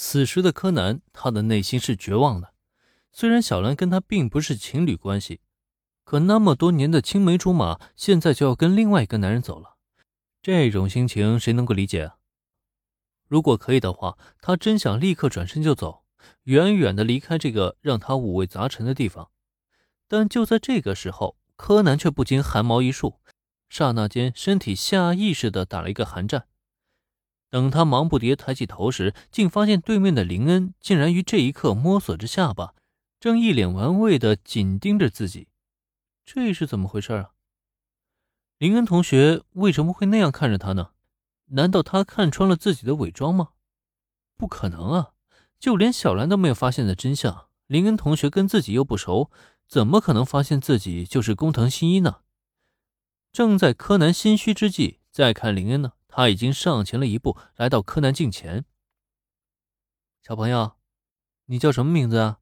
此时的柯南，他的内心是绝望的。虽然小兰跟他并不是情侣关系，可那么多年的青梅竹马，现在就要跟另外一个男人走了，这种心情谁能够理解啊？如果可以的话，他真想立刻转身就走，远远的离开这个让他五味杂陈的地方。但就在这个时候，柯南却不禁汗毛一竖，刹那间身体下意识的打了一个寒战。等他忙不迭抬起头时，竟发现对面的林恩竟然于这一刻摸索着下巴，正一脸玩味的紧盯着自己。这是怎么回事啊？林恩同学为什么会那样看着他呢？难道他看穿了自己的伪装吗？不可能啊！就连小兰都没有发现的真相，林恩同学跟自己又不熟，怎么可能发现自己就是工藤新一呢？正在柯南心虚之际，再看林恩呢？他已经上前了一步，来到柯南近前。小朋友，你叫什么名字啊？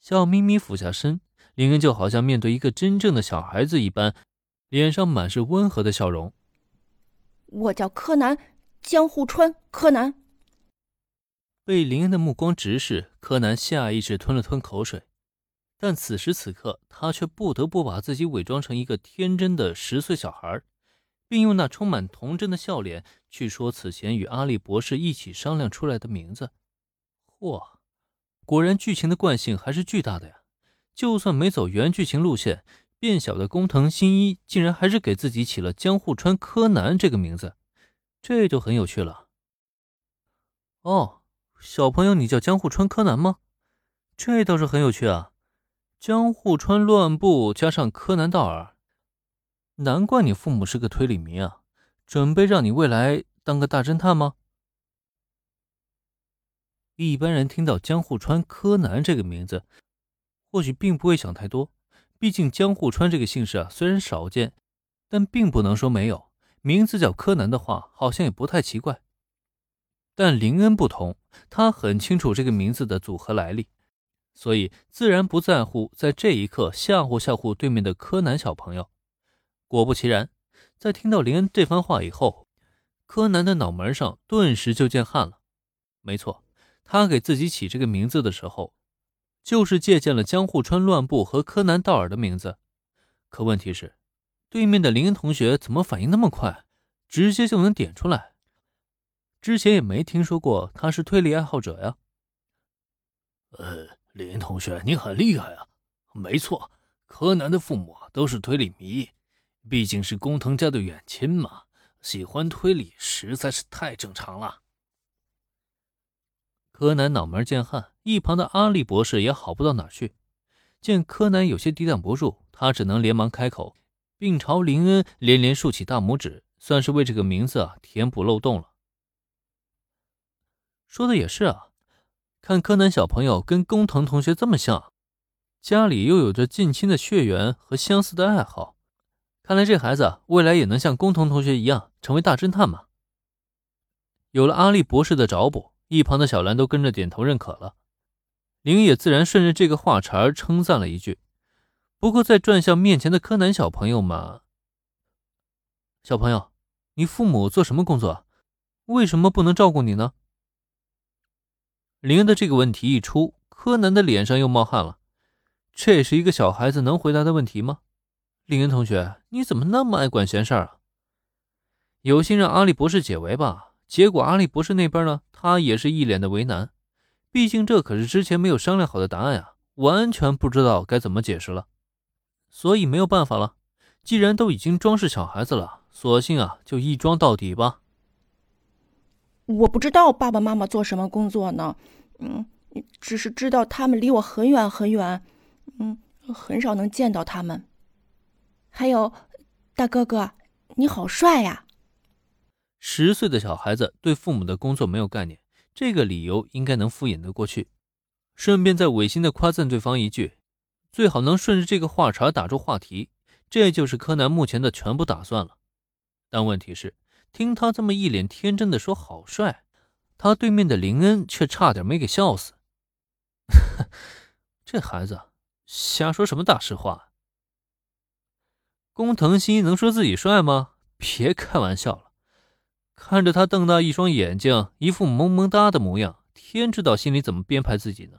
笑眯眯俯下身，林恩就好像面对一个真正的小孩子一般，脸上满是温和的笑容。我叫柯南，江户川柯南。被林恩的目光直视，柯南下意识吞了吞口水，但此时此刻，他却不得不把自己伪装成一个天真的十岁小孩。并用那充满童真的笑脸去说此前与阿笠博士一起商量出来的名字。嚯，果然剧情的惯性还是巨大的呀！就算没走原剧情路线，变小的工藤新一竟然还是给自己起了江户川柯南这个名字，这就很有趣了。哦，小朋友，你叫江户川柯南吗？这倒是很有趣啊！江户川乱步加上柯南道尔。难怪你父母是个推理迷啊！准备让你未来当个大侦探吗？一般人听到江户川柯南这个名字，或许并不会想太多。毕竟江户川这个姓氏啊，虽然少见，但并不能说没有。名字叫柯南的话，好像也不太奇怪。但林恩不同，他很清楚这个名字的组合来历，所以自然不在乎在这一刻吓唬吓唬对面的柯南小朋友。果不其然，在听到林恩这番话以后，柯南的脑门上顿时就见汗了。没错，他给自己起这个名字的时候，就是借鉴了江户川乱步和柯南道尔的名字。可问题是，对面的林恩同学怎么反应那么快，直接就能点出来？之前也没听说过他是推理爱好者呀。呃，林同学，你很厉害啊！没错，柯南的父母都是推理迷。毕竟是工藤家的远亲嘛，喜欢推理实在是太正常了。柯南脑门见汗，一旁的阿笠博士也好不到哪去。见柯南有些抵挡不住，他只能连忙开口，并朝林恩连连竖起大拇指，算是为这个名字啊填补漏洞了。说的也是啊，看柯南小朋友跟工藤同学这么像，家里又有着近亲的血缘和相似的爱好。看来这孩子未来也能像工藤同学一样成为大侦探嘛？有了阿笠博士的找补，一旁的小兰都跟着点头认可了。林也自然顺着这个话茬称赞了一句。不过再转向面前的柯南小朋友嘛，小朋友，你父母做什么工作？为什么不能照顾你呢？林的这个问题一出，柯南的脸上又冒汗了。这是一个小孩子能回答的问题吗？林恩同学，你怎么那么爱管闲事儿啊？有心让阿笠博士解围吧，结果阿笠博士那边呢，他也是一脸的为难。毕竟这可是之前没有商量好的答案呀，完全不知道该怎么解释了。所以没有办法了，既然都已经装是小孩子了，索性啊就一装到底吧。我不知道爸爸妈妈做什么工作呢，嗯，只是知道他们离我很远很远，嗯，很少能见到他们。还有，大哥哥，你好帅呀！十岁的小孩子对父母的工作没有概念，这个理由应该能敷衍得过去。顺便再违心的夸赞对方一句，最好能顺着这个话茬打住话题，这就是柯南目前的全部打算了。但问题是，听他这么一脸天真的说好帅，他对面的林恩却差点没给笑死。这孩子瞎说什么大实话？工藤新一能说自己帅吗？别开玩笑了，看着他瞪大一双眼睛，一副萌萌哒的模样，天知道心里怎么编排自己呢。